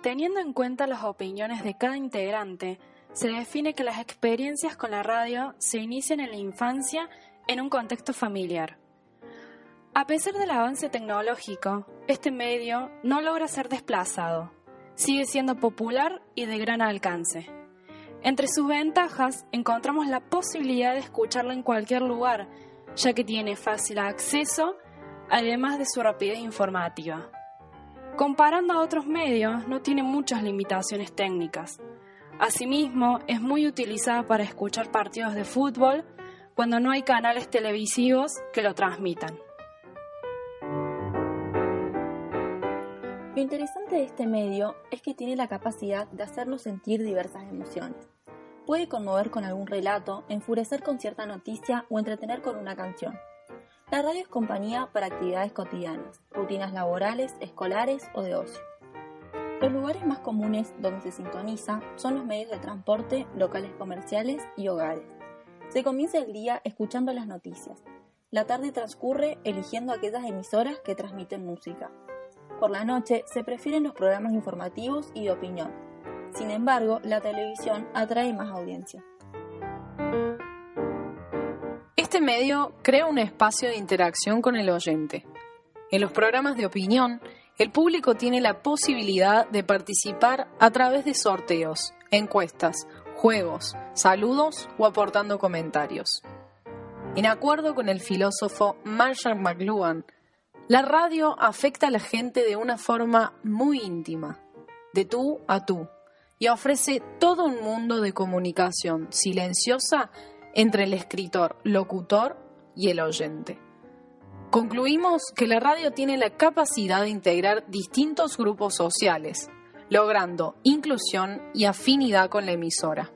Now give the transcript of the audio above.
Teniendo en cuenta las opiniones de cada integrante, se define que las experiencias con la radio se inician en la infancia en un contexto familiar. A pesar del avance tecnológico, este medio no logra ser desplazado. Sigue siendo popular y de gran alcance. Entre sus ventajas encontramos la posibilidad de escucharlo en cualquier lugar, ya que tiene fácil acceso, además de su rapidez informativa. Comparando a otros medios, no tiene muchas limitaciones técnicas. Asimismo, es muy utilizada para escuchar partidos de fútbol cuando no hay canales televisivos que lo transmitan. Lo interesante de este medio es que tiene la capacidad de hacernos sentir diversas emociones. Puede conmover con algún relato, enfurecer con cierta noticia o entretener con una canción. La radio es compañía para actividades cotidianas, rutinas laborales, escolares o de ocio. Los lugares más comunes donde se sintoniza son los medios de transporte, locales comerciales y hogares. Se comienza el día escuchando las noticias. La tarde transcurre eligiendo aquellas emisoras que transmiten música. Por la noche se prefieren los programas informativos y de opinión. Sin embargo, la televisión atrae más audiencia. Este medio crea un espacio de interacción con el oyente. En los programas de opinión, el público tiene la posibilidad de participar a través de sorteos, encuestas, juegos, saludos o aportando comentarios. En acuerdo con el filósofo Marshall McLuhan, la radio afecta a la gente de una forma muy íntima, de tú a tú, y ofrece todo un mundo de comunicación silenciosa entre el escritor, locutor y el oyente. Concluimos que la radio tiene la capacidad de integrar distintos grupos sociales, logrando inclusión y afinidad con la emisora.